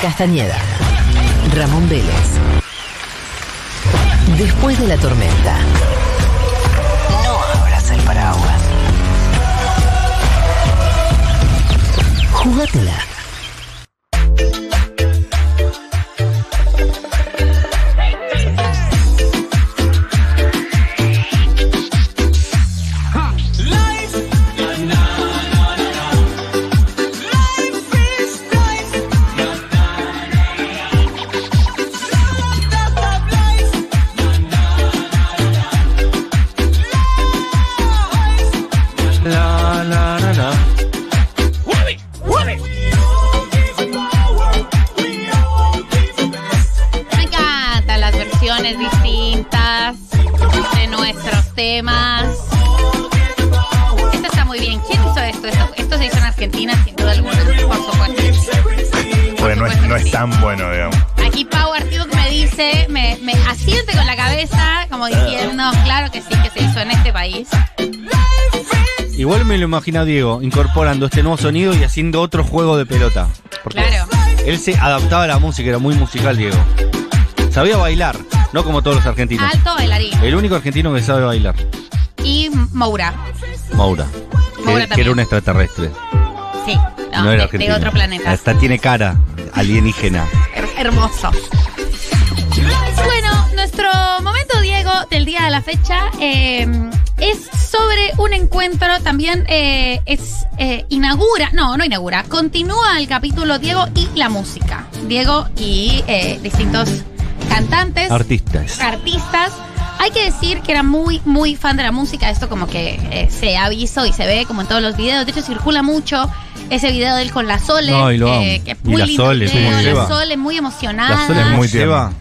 Castañeda. Ramón Vélez. Después de la tormenta. No abras el paraguas. Jugátela. Bien. ¿Quién hizo esto? Esto, esto se hizo en Argentina, sin duda alguna. Por supuesto. no es, no es tan bueno, digamos. Aquí Pau Artiuk me dice, me, me asiente con la cabeza, como diciendo, claro que sí, que se hizo en este país. Igual me lo imagino a Diego incorporando este nuevo sonido y haciendo otro juego de pelota. Porque Claro. él se adaptaba a la música, era muy musical, Diego. Sabía bailar, no como todos los argentinos. Alto bailarín. El único argentino que sabe bailar, Y Moura. Maura. Que, era un extraterrestre. Sí. No, No, era de, de otro planeta. Hasta tiene cara alienígena. Her- hermoso. Bueno, nuestro momento, Diego, del día de la fecha eh, es sobre un encuentro. También eh, es eh, inaugura, no, no inaugura, continúa el capítulo Diego y la música. Diego y eh, distintos cantantes, Artistas. artistas. Hay que decir que era muy, muy fan de la música. Esto como que eh, se ha visto y se ve como en todos los videos. De hecho, circula mucho ese video de él con la Sole. No, y lo eh, que es Y muy la lindo Sole, el sí, video, muy la lleva. Sole muy emocionada. La sola es muy muy lleva.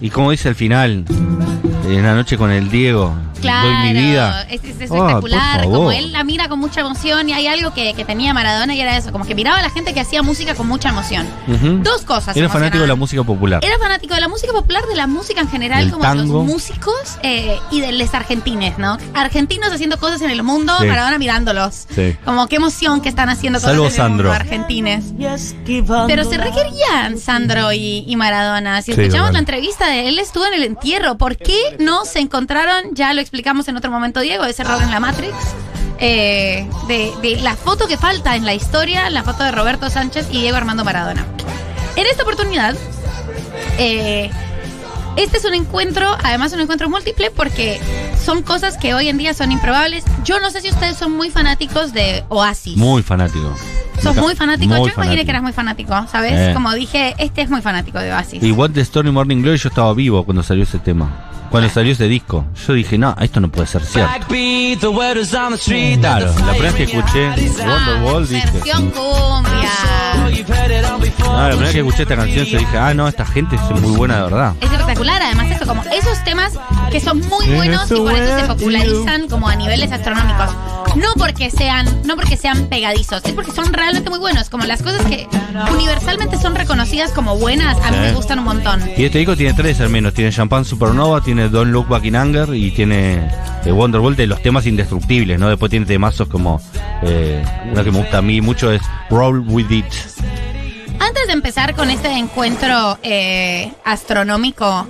Y como dice al final, en la noche con el Diego, Claro, doy mi vida. es, es Ah, espectacular. como él la mira con mucha emoción y hay algo que, que tenía Maradona y era eso, como que miraba a la gente que hacía música con mucha emoción. Dos cosas. Era fanático de la música popular. Era fanático de la música popular, de la música en general, Del como tango. los músicos eh, y de los argentines, ¿no? Argentinos haciendo cosas en el mundo, Sí. Maradona mirándolos. Sí. Como qué emoción que están haciendo cosas Salvo en el Sandro. mundo, argentines. Pero se requerían Sandro y, y Maradona. Si Sí, escuchamos total. la entrevista de él, estuvo en el entierro. ¿Por qué no se encontraron? Ya lo explicamos en otro momento, Diego, ese error en la Matrix. eh, de, de la foto que falta en la historia, la foto de Roberto Sánchez y Diego Armando Maradona. En esta oportunidad, eh, este es un encuentro, además un encuentro múltiple, porque son cosas que hoy en día son improbables. Yo no sé si ustedes son muy fanáticos de Oasis. Muy fanático. ¿Sos muy fanático? Muy yo imaginé fanático. que eras muy fanático, ¿sabes? Eh. Como dije, este es muy fanático de Oasis. Y What the Story Morning Glory yo estaba vivo cuando salió ese tema. Cuando salió ese disco. Yo dije, no, esto no puede ser cierto. Claro, la primera vez que escuché Wonderwall dije. Versión cumbia. No, la primera vez que escuché esta canción yo dije, ah, no, esta gente es muy buena de verdad. Es espectacular, además eso, como esos temas que son muy En buenos y por eso se popularizan como a niveles astronómicos. No porque sean, no porque sean pegadizos, es porque son realmente muy buenos. Como las cosas que universalmente son reconocidas como buenas, a mí Sí. me gustan un montón. Y este disco tiene tres al menos. Tiene Champagne Supernova, tiene Don't Look Back in Anger y tiene eh, Wonderwall de los temas indestructibles, ¿no? Después tiene temazos como eh, una que me gusta a mí mucho es Roll With It. Antes de empezar con este encuentro eh, astronómico,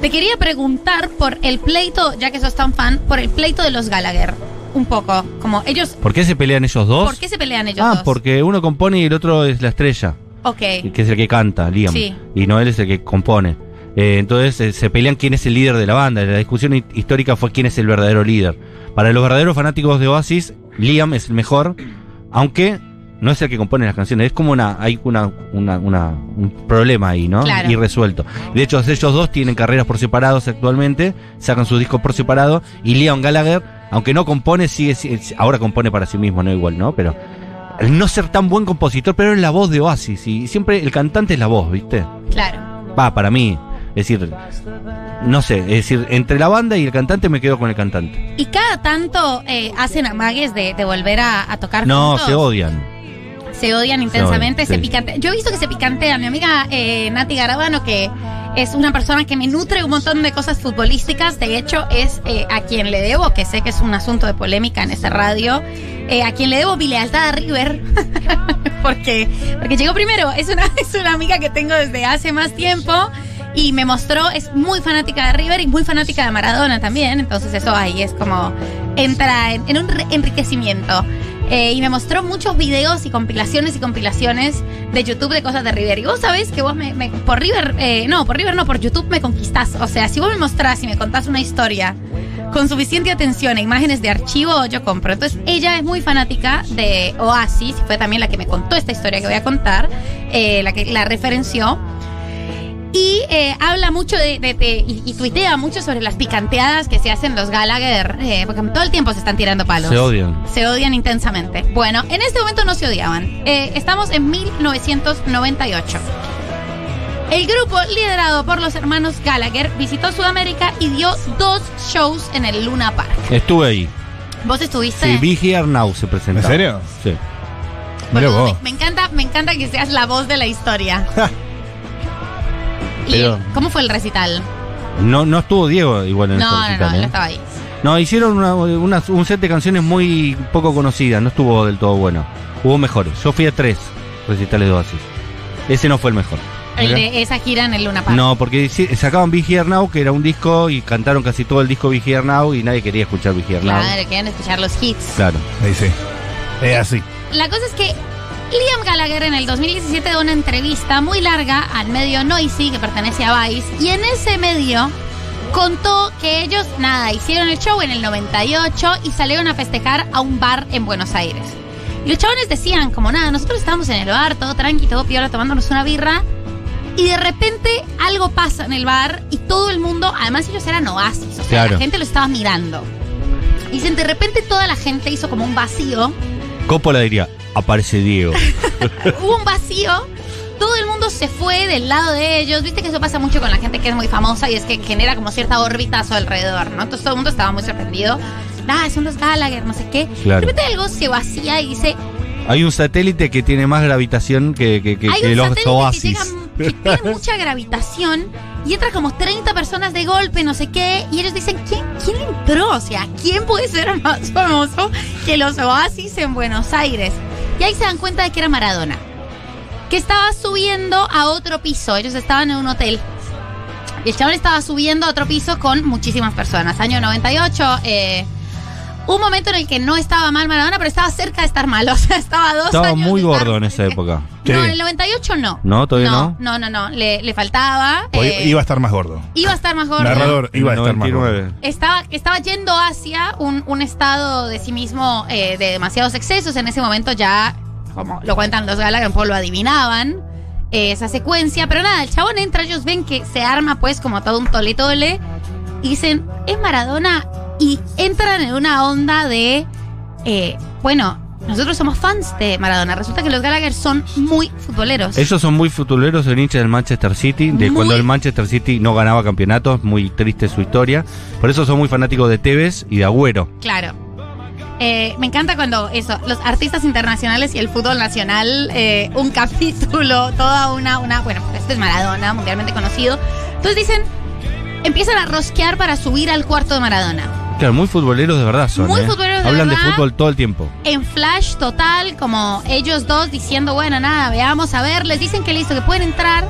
te quería preguntar por el pleito, ya que sos tan fan, por el pleito de los Gallagher. Un poco, como ellos, ¿Por qué se pelean ellos dos? ¿por qué se pelean ellos ah, dos? porque uno compone y el otro es la estrella, Ok, que es el que canta, Liam. Sí. Y Noel es el que compone. Eh, entonces eh, se pelean quién es el líder de la banda. La discusión hi- histórica fue quién es el verdadero líder. Para los verdaderos fanáticos de Oasis, Liam es el mejor, aunque no es el que compone las canciones. Es como una, hay una, una- una- un problema ahí, ¿no? Claro. Irresuelto. De hecho, ellos dos tienen carreras por separados actualmente, sacan sus discos por separado, y Liam Gallagher, aunque no compone, sigue, ahora compone para sí mismo, no igual, ¿no? Pero al no ser tan buen compositor, pero es la voz de Oasis, y siempre el cantante es la voz, ¿viste? claro. Va, para mí. Es decir, no sé, es decir, entre la banda y el cantante me quedo con el cantante. Y cada tanto eh, hacen amagues de, de volver a, a tocar No, juntos. se odian. Se odian intensamente, se. Yo he visto que se picantea. Mi amiga eh, Nati Garabano, que Es una persona que me nutre un montón de cosas futbolísticas. De hecho, es eh, a quien le debo, que sé que es un asunto de polémica en esa radio, eh, a quien le debo mi lealtad a River. porque, porque llegó primero. Es una, es una amiga que tengo desde hace más tiempo. Y me mostró, es muy fanática de River y muy fanática de Maradona también. Entonces eso ahí es como entra en, en un enriquecimiento. Eh, y me mostró muchos videos y compilaciones y compilaciones de YouTube de cosas de River. Y vos sabés que vos me, me- por River, eh, no, por River no, por YouTube me conquistás. O sea, si vos me mostrás y me contás una historia con suficiente atención e imágenes de archivo, yo compro. Entonces, ella es muy fanática de Oasis, fue también la que me contó esta historia que voy a contar, eh, la que la referenció. Y eh, habla mucho de, de- de- y, y tuitea mucho sobre las picanteadas que se hacen los Gallagher, eh, porque todo el tiempo se están tirando palos. Se odian. Se odian intensamente. Bueno, en este momento no se odiaban. Eh, estamos en 1998. El grupo, liderado por los hermanos Gallagher, visitó Sudamérica y dio dos shows en el Luna Park. Estuve ahí. ¿Vos estuviste? Sí, Here Now se presentó. ¿En serio? Sí. Bueno, me, me encanta, me encanta que seas la voz de la historia. ¿Y Pero- cómo fue el recital? No, no estuvo Diego igual en No, ese no, no, recital, ¿eh? estaba ahí. No, hicieron una- una- un set de canciones muy poco conocidas, no estuvo del todo bueno. Hubo mejores. Yo fui a tres recitales de Oasis. Ese no fue el mejor. El de esa gira en el Luna Park. No, porque sacaban Be Here Now, que era un disco, y cantaron casi todo el disco Be Here Now, y nadie quería escuchar Be Here Now. Claro, querían escuchar los hits. Claro. Ahí sí. Es así. La cosa es que Liam Gallagher en el 2017 dio una entrevista muy larga al medio Noisy, que pertenece a Vice, y en ese medio contó que ellos, nada, hicieron el show en el 98 y salieron a festejar a un bar en Buenos Aires. Y los chavales decían, como nada, nosotros estábamos en el bar, todo tranqui, todo piola, tomándonos una birra, y de repente algo pasa en el bar y todo el mundo, además ellos eran oasis, o sea, Claro. la gente lo estaba mirando. Y dicen, de repente toda la gente hizo como un vacío Coppola diría, aparece Diego. hubo un vacío. Todo el mundo se fue del lado de ellos. Viste que eso pasa mucho con la gente que es muy famosa y es que genera como cierta órbita a su alrededor, ¿no? Entonces todo el mundo estaba muy sorprendido. Ah, son los Gallagher, no sé qué. Claro. De repente algo se vacía y dice, Hay un satélite que tiene más gravitación que, que, que- hay que un los satélite Oasis. que, llega, que tiene mucha gravitación y entra como 30 personas de golpe, no sé qué, y ellos dicen, ¿quién, quién entró? O sea, ¿quién puede ser más famoso que los Oasis en Buenos Aires? Y ahí se dan cuenta de que era Maradona, que estaba subiendo a otro piso, ellos estaban en un hotel. Y el chabón estaba subiendo a otro piso con muchísimas personas. Año 98, eh, un momento en el que no estaba mal Maradona, pero estaba cerca de estar mal. O sea, estaba dos Estaba años muy gordo en esa época. Sí. no, en el 98 no. ¿No? ¿Todavía no? No, no, no. Le, le faltaba. Eh, iba a estar más gordo. iba a estar más gordo. Narrador iba a estar más gordo. 99. Estaba, estaba yendo hacia un, un estado de sí mismo eh, de demasiados excesos. En ese momento ya, como lo cuentan los Gallagher, lo adivinaban eh, esa secuencia. Pero nada, el chabón entra, ellos ven que se arma pues como todo un tole tole. Y dicen, es Maradona. Y entran en una onda de, eh, bueno, nosotros somos fans de Maradona. Resulta que los Gallagher son muy futboleros. Ellos son muy futuleros, son hinchas del Manchester City, de Muy- cuando el Manchester City no ganaba campeonatos, muy triste su historia. Por eso son muy fanáticos de Tevez y de Agüero. Claro. Eh, me encanta cuando eso, los artistas internacionales y el fútbol nacional, eh, un capítulo, toda una, una, bueno, este es Maradona, mundialmente conocido. Entonces dicen, empiezan a rosquear para subir al cuarto de Maradona. Claro, muy futboleros de verdad son. Muy ¿eh? futboleros de Hablan de verdad. fútbol todo el tiempo. En flash total, como ellos dos diciendo, bueno, nada, veamos a ver, les dicen que listo, que pueden entrar.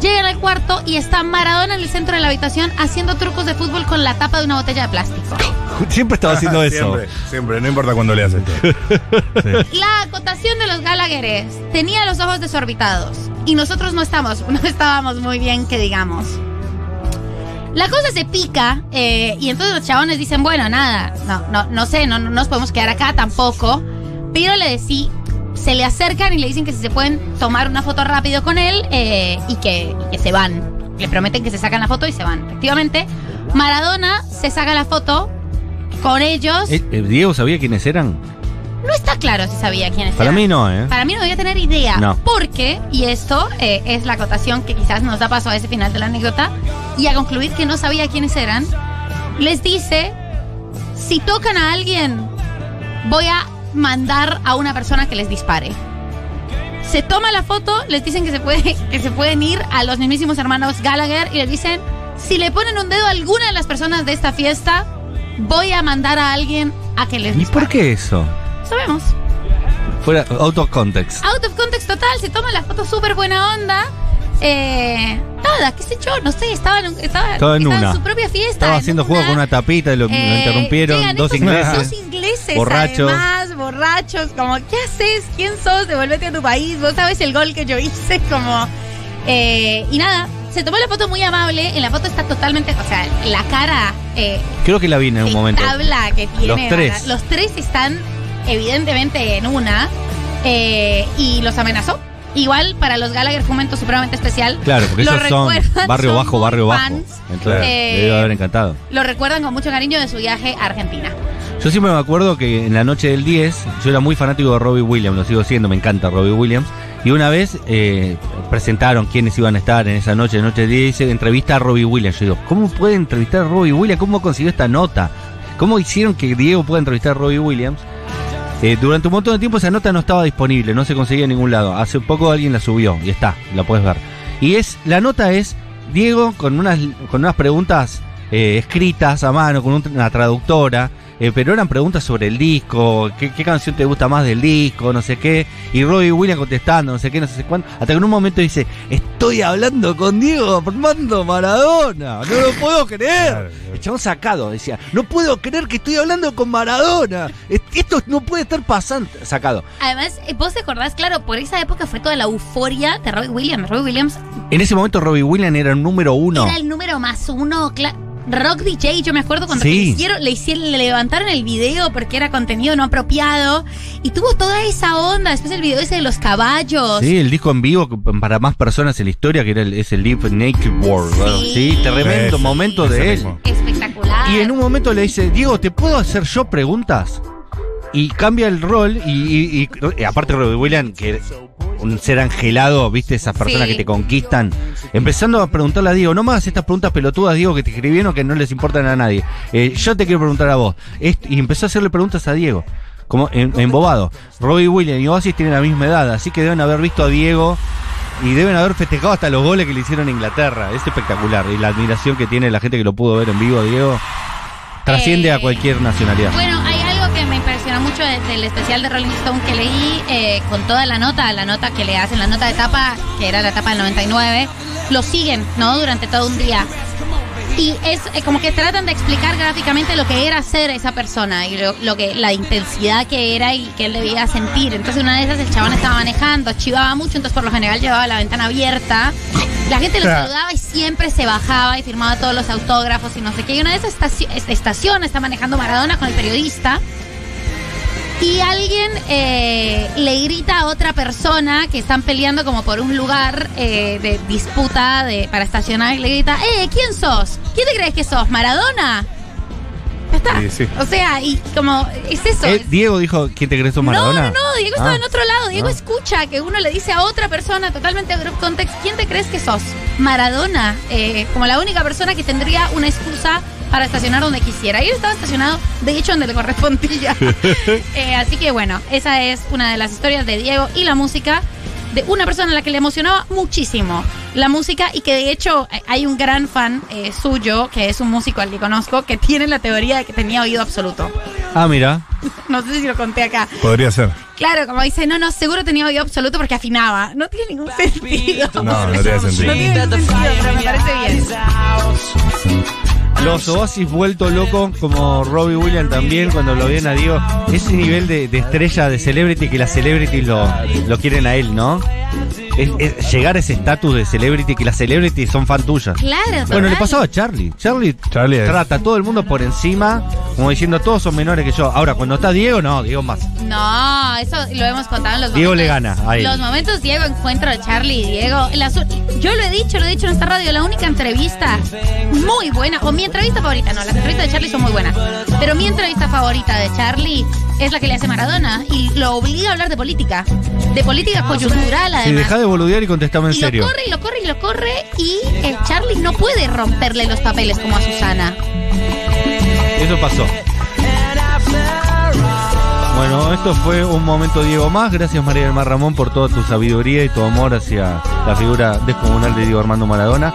Llegan al cuarto y está Maradona en el centro de la habitación haciendo trucos de fútbol con la tapa de una botella de plástico. Siempre estaba haciendo eso. Siempre, siempre, no importa cuándo le haces. Sí. La acotación de los Gallagher es, tenía los ojos desorbitados y nosotros no estamos, no estábamos muy bien que digamos. La cosa se pica eh, y entonces los chabones dicen, bueno, nada, no, no, no sé, no, no nos podemos quedar acá tampoco. Pero le decí, se le acercan y le dicen que si se pueden tomar una foto rápido con él eh, y, que, y que se van. Le prometen que se sacan la foto y se van. Efectivamente, Maradona se saca la foto con ellos. Eh, eh, ¿Diego sabía quiénes eran? No está claro si sabía quiénes Para eran. mí no, ¿eh? Para mí no debía tener idea. No. Porque, y esto eh, es la acotación que quizás nos da paso a ese final de la anécdota, y a concluir que no sabía quiénes eran, les dice, si tocan a alguien, voy a mandar a una persona que les dispare. Se toma la foto, les dicen que se, puede, que se pueden ir a los mismísimos hermanos Gallagher y les dicen, si le ponen un dedo a alguna de las personas de esta fiesta, voy a mandar a alguien a que les ¿Y por dispare". qué eso? Sabemos. Fuera, out of context. Out of context total, se toma la foto súper buena onda. Eh, nada, qué sé yo, no sé, estaba en, estaba, Estaba en una. su propia fiesta. Estaba en haciendo juego una. con una tapita y lo, lo Eh, interrumpieron. llegan Dos ingleses. Dos ingleses, borrachos. además, borrachos, como, ¿qué haces? ¿Quién sos? Devolvete a tu país, vos sabes el gol que yo hice, como... eh, y nada, se tomó la foto muy amable, en la foto está totalmente, o sea, la cara eh, Creo que la vi en un momento. tabla que tiene. Los tres. Los tres están evidentemente en una eh, y los amenazó. Igual para los Gallagher fue un momento supremamente especial. Claro, porque Lo esos son barrio son bajo, barrio bajo. Entonces, Eh, debe haber encantado. Lo recuerdan con mucho cariño de su viaje a Argentina. Yo siempre me acuerdo que en la noche del 10, yo era muy fanático de Robbie Williams, lo sigo siendo, me encanta Robbie Williams. Y una vez eh, presentaron quiénes iban a estar en esa noche, noche del 10, y dice, entrevista a Robbie Williams. Yo digo, ¿cómo puede entrevistar a Robbie Williams? ¿Cómo consiguió esta nota? ¿Cómo hicieron que Diego pueda entrevistar a Robbie Williams? Eh, durante un montón de tiempo esa nota no estaba disponible, no se conseguía en ningún lado. Hace poco alguien la subió y está, la puedes ver. Y es la nota es Diego con unas con unas preguntas eh, escritas a mano con un- una traductora, eh, pero eran preguntas sobre el disco, qué, qué canción te gusta más del disco, no sé qué, y Robbie Williams contestando, no sé qué, no sé cuánto, hasta que en un momento dice, estoy hablando con Diego Armando Maradona, no lo puedo creer. Claro, claro. El chabón sacado, decía, no puedo creer que estoy hablando con Maradona, Es- esto no puede estar pasando, sacado. Además, eh, vos te acordás, claro, por esa época fue toda la euforia de Robbie Williams. Robbie Williams En ese momento Robbie Williams era el número uno. era el número más uno. cla- Rock DJ, yo me acuerdo cuando Sí. le, hicieron, le hicieron, le levantaron el video porque era contenido no apropiado y tuvo toda esa onda. Después el video ese de los caballos. Sí, el disco en vivo para más personas en la historia, que era el, es el Live Naked World. Sí. Sí, tremendo Sí, momento de él. mismo. Espectacular. Y en un momento le dice, Diego, ¿te puedo hacer yo preguntas? Y cambia el rol y, y- aparte Robbie Williams, que un ser angelado, viste, esas personas Sí. que te conquistan, empezando a preguntarle a Diego, no hagas estas preguntas pelotudas, Diego, que te escribieron que no les importan a nadie. Eh, yo te quiero preguntar a vos. Est- y empezó a hacerle preguntas a Diego, como en- embobado. Robbie Williams y Oasis tienen la misma edad, así que deben haber visto a Diego y deben haber festejado hasta los goles que le hicieron a Inglaterra. Es espectacular. Y la admiración que tiene la gente que lo pudo ver en vivo, Diego, trasciende Eh, a cualquier nacionalidad. Bueno, mucho de- del especial de Rolling Stone que leí eh, con toda la nota, la nota que le hacen, la nota de tapa, que era la tapa del 99, lo siguen, ¿no? Durante todo un día. Y es eh, como que tratan de explicar gráficamente lo que era ser esa persona y lo, lo que la intensidad que era y que él debía sentir. Entonces una de esas el chabón estaba manejando, chivaba mucho, entonces por lo general llevaba la ventana abierta. La gente lo Claro. saludaba y siempre se bajaba y firmaba todos los autógrafos y no sé qué. Y una de esas estaci- es- estaciones está manejando Maradona con el periodista. Y alguien eh, le grita a otra persona que están peleando como por un lugar eh, de disputa de, para estacionar y le grita, ¡Eh, ¿quién sos? ¿Quién te crees que sos? ¿Maradona? Ya está. Sí, sí. O sea, y como, es eso. Eh, es- Diego dijo, ¿quién te crees Maradona? no, no, no, Diego estaba Ah. en otro lado. Diego Ah. escucha que uno le dice a otra persona totalmente out of context, ¿quién te crees que sos? Maradona, eh, como la única persona que tendría una excusa para estacionar donde quisiera. Y él estaba estacionado, de hecho, donde le correspondía. Eh, así que bueno, esa es una de las historias de Diego y la música de una persona a la que le emocionaba muchísimo la música y que de hecho hay un gran fan eh, suyo, que es un músico al que conozco, que tiene la teoría de que tenía oído absoluto. Ah, mira. No sé si lo conté acá. Podría ser. Claro, como dice, no, no, seguro tenía oído absoluto porque afinaba. No tiene ningún sentido. No, no tiene sentido. No tiene ningún sentido, pero me parece bien. Los Oasis vuelto locos, como Robbie Williams también, cuando lo ven a Diego. Ese nivel de, de estrella, de celebrity, que las celebrities lo, lo quieren a él, ¿no? Es, es llegar a ese estatus de celebrity, que las celebrities son fan tuyas. Claro, Bueno, le total. pasaba a Charlie. Charlie, Charlie es- trata a todo el mundo por encima, como diciendo todos son menores que yo. Ahora, cuando está Diego, no, Diego más. No, eso lo hemos contado en los Diego le momentos. gana a él. Los momentos Diego encuentro a Charlie y Diego. yo lo he dicho, lo he dicho en esta radio, la única entrevista muy buena, o mi entrevista favorita, no, las entrevistas de Charlie son muy buenas, pero mi entrevista favorita de Charlie es la que le hace Maradona y lo obliga a hablar de política, de política coyuntural además. Si deja de boludear y contestame en y serio. lo corre y lo corre y lo corre y eh, Charlie no puede romperle los papeles como a Susana. Eso pasó. Bueno, esto fue un momento Diego más. Gracias María del Mar Ramón por toda tu sabiduría y tu amor hacia la figura descomunal de Diego Armando Maradona.